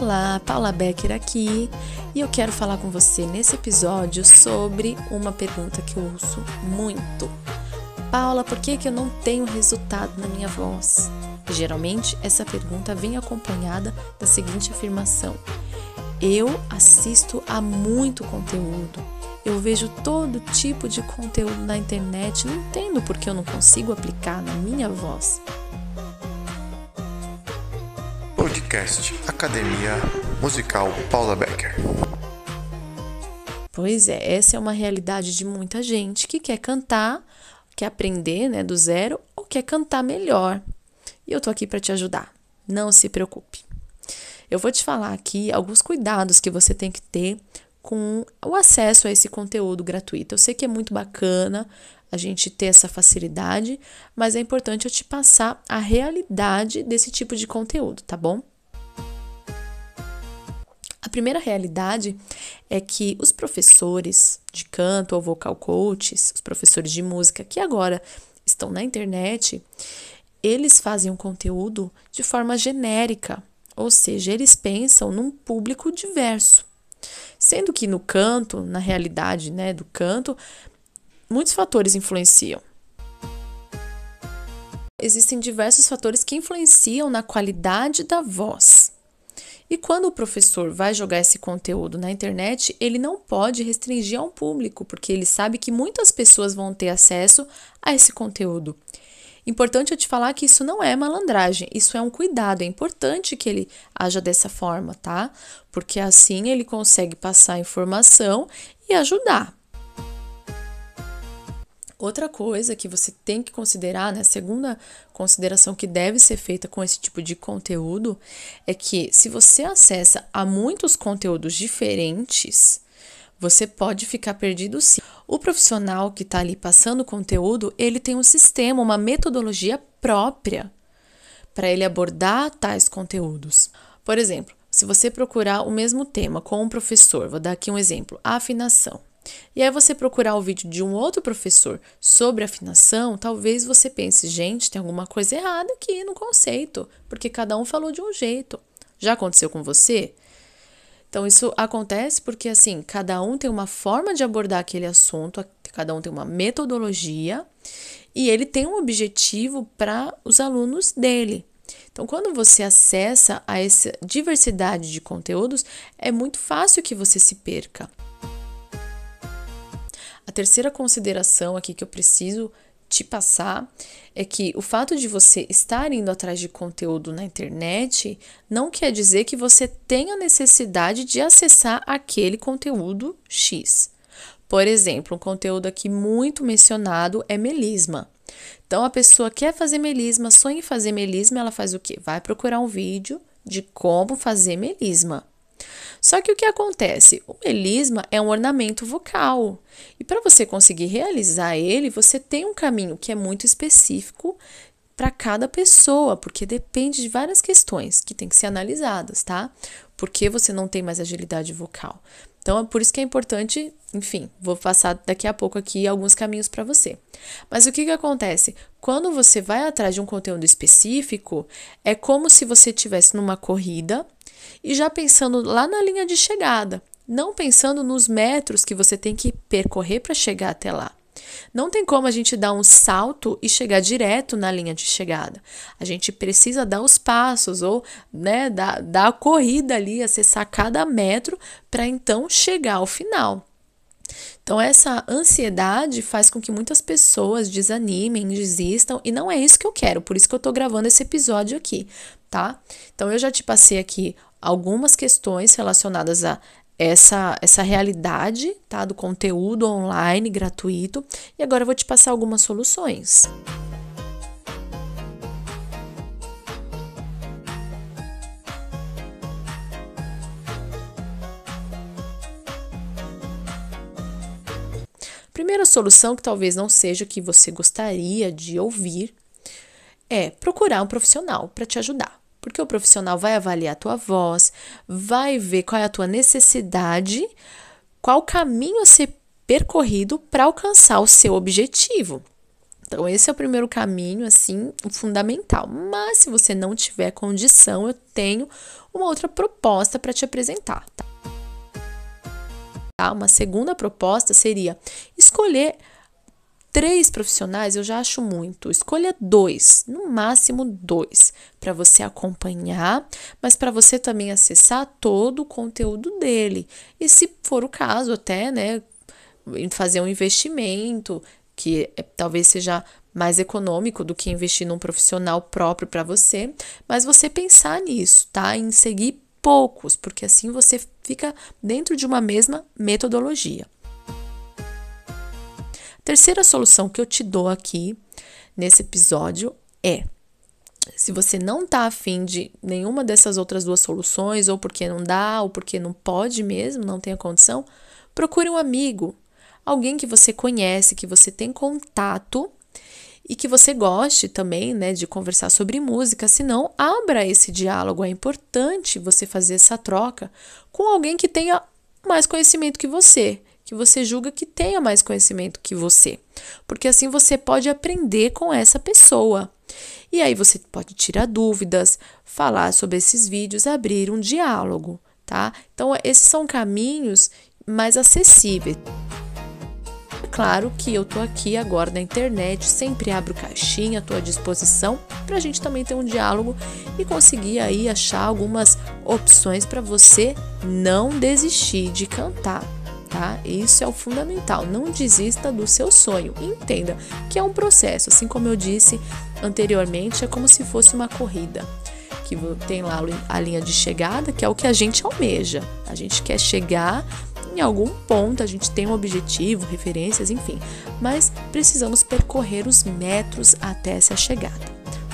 Olá, Paula Becker aqui e eu quero falar com você nesse episódio sobre uma pergunta que eu ouço muito. Paula, por que, que eu não tenho resultado na minha voz? Geralmente essa pergunta vem acompanhada da seguinte afirmação: Eu assisto a muito conteúdo, eu vejo todo tipo de conteúdo na internet, não entendo por que eu não consigo aplicar na minha voz. Podcast Academia Musical Paula Becker. Pois é, essa é uma realidade de muita gente que quer cantar, quer aprender né, do zero ou quer cantar melhor. E eu tô aqui para te ajudar. Não se preocupe. Eu vou te falar aqui alguns cuidados que você tem que ter com o acesso a esse conteúdo gratuito. Eu sei que é muito bacana a gente ter essa facilidade, mas é importante eu te passar a realidade desse tipo de conteúdo, tá bom? A primeira realidade é que os professores de canto ou vocal coaches, os professores de música que agora estão na internet, eles fazem um conteúdo de forma genérica, ou seja, eles pensam num público diverso. Sendo que no canto, na realidade né, do canto, muitos fatores influenciam. Existem diversos fatores que influenciam na qualidade da voz. E quando o professor vai jogar esse conteúdo na internet, ele não pode restringir a um público, porque ele sabe que muitas pessoas vão ter acesso a esse conteúdo. Importante eu te falar que isso não é malandragem, isso é um cuidado. É importante que ele haja dessa forma, tá? Porque assim ele consegue passar informação e ajudar. Outra coisa que você tem que considerar, né, segunda consideração que deve ser feita com esse tipo de conteúdo, é que se você acessa a muitos conteúdos diferentes, você pode ficar perdido sim. O profissional que está ali passando conteúdo, ele tem um sistema, uma metodologia própria para ele abordar tais conteúdos. Por exemplo, se você procurar o mesmo tema com um professor, vou dar aqui um exemplo, a afinação. E aí você procurar o vídeo de um outro professor sobre afinação, talvez você pense, gente, tem alguma coisa errada aqui no conceito, porque cada um falou de um jeito. Já aconteceu com você? Então isso acontece porque assim, cada um tem uma forma de abordar aquele assunto, cada um tem uma metodologia e ele tem um objetivo para os alunos dele. Então, quando você acessa a essa diversidade de conteúdos, é muito fácil que você se perca. A terceira consideração aqui que eu preciso te passar é que o fato de você estar indo atrás de conteúdo na internet não quer dizer que você tenha necessidade de acessar aquele conteúdo X. Por exemplo, um conteúdo aqui muito mencionado é melisma. Então, a pessoa quer fazer melisma, sonha em fazer melisma, ela faz o quê? Vai procurar um vídeo de como fazer melisma. Só que o que acontece? O melisma é um ornamento vocal. E para você conseguir realizar ele, você tem um caminho que é muito específico para cada pessoa, porque depende de várias questões que tem que ser analisadas, tá? Por que você não tem mais agilidade vocal? Então, é por isso que é importante, enfim, vou passar daqui a pouco aqui alguns caminhos para você. Mas o que, que acontece? Quando você vai atrás de um conteúdo específico, é como se você estivesse numa corrida e já pensando lá na linha de chegada, não pensando nos metros que você tem que percorrer para chegar até lá. Não tem como a gente dar um salto e chegar direto na linha de chegada. A gente precisa dar os passos ou né, dar, dar a corrida ali, acessar cada metro para então chegar ao final. Então, essa ansiedade faz com que muitas pessoas desanimem, desistam, e não é isso que eu quero, por isso que eu tô gravando esse episódio aqui, tá? Então, eu já te passei aqui algumas questões relacionadas a essa, essa realidade tá, do conteúdo online gratuito e agora eu vou te passar algumas soluções. Primeira solução, que talvez não seja que você gostaria de ouvir, é procurar um profissional para te ajudar porque o profissional vai avaliar a tua voz, vai ver qual é a tua necessidade, qual caminho a ser percorrido para alcançar o seu objetivo. Então, esse é o primeiro caminho, assim, fundamental. Mas, se você não tiver condição, eu tenho uma outra proposta para te apresentar. Tá? Uma segunda proposta seria escolher três profissionais eu já acho muito. Escolha dois, no máximo dois, para você acompanhar, mas para você também acessar todo o conteúdo dele. E se for o caso, até, né, fazer um investimento que é, talvez seja mais econômico do que investir num profissional próprio para você, mas você pensar nisso, tá? Em seguir poucos, porque assim você fica dentro de uma mesma metodologia. Terceira solução que eu te dou aqui nesse episódio é se você não tá afim de nenhuma dessas outras duas soluções, ou porque não dá, ou porque não pode mesmo, não tem a condição, procure um amigo, alguém que você conhece, que você tem contato e que você goste também, né, de conversar sobre música, senão abra esse diálogo. É importante você fazer essa troca com alguém que tenha mais conhecimento que você que você julga que tenha mais conhecimento que você, porque assim você pode aprender com essa pessoa. E aí você pode tirar dúvidas, falar sobre esses vídeos, abrir um diálogo, tá? Então esses são caminhos mais acessíveis. Claro que eu tô aqui agora na internet, sempre abro caixinha, à disposição para a gente também ter um diálogo e conseguir aí achar algumas opções para você não desistir de cantar tá? Isso é o fundamental. Não desista do seu sonho. Entenda que é um processo, assim como eu disse anteriormente, é como se fosse uma corrida. Que tem lá a linha de chegada, que é o que a gente almeja. A gente quer chegar em algum ponto, a gente tem um objetivo, referências, enfim, mas precisamos percorrer os metros até essa chegada.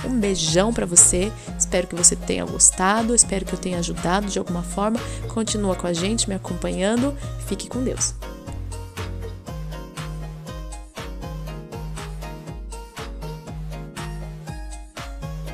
Um beijão para você. Espero que você tenha gostado. Espero que eu tenha ajudado de alguma forma. Continua com a gente, me acompanhando. Fique com Deus.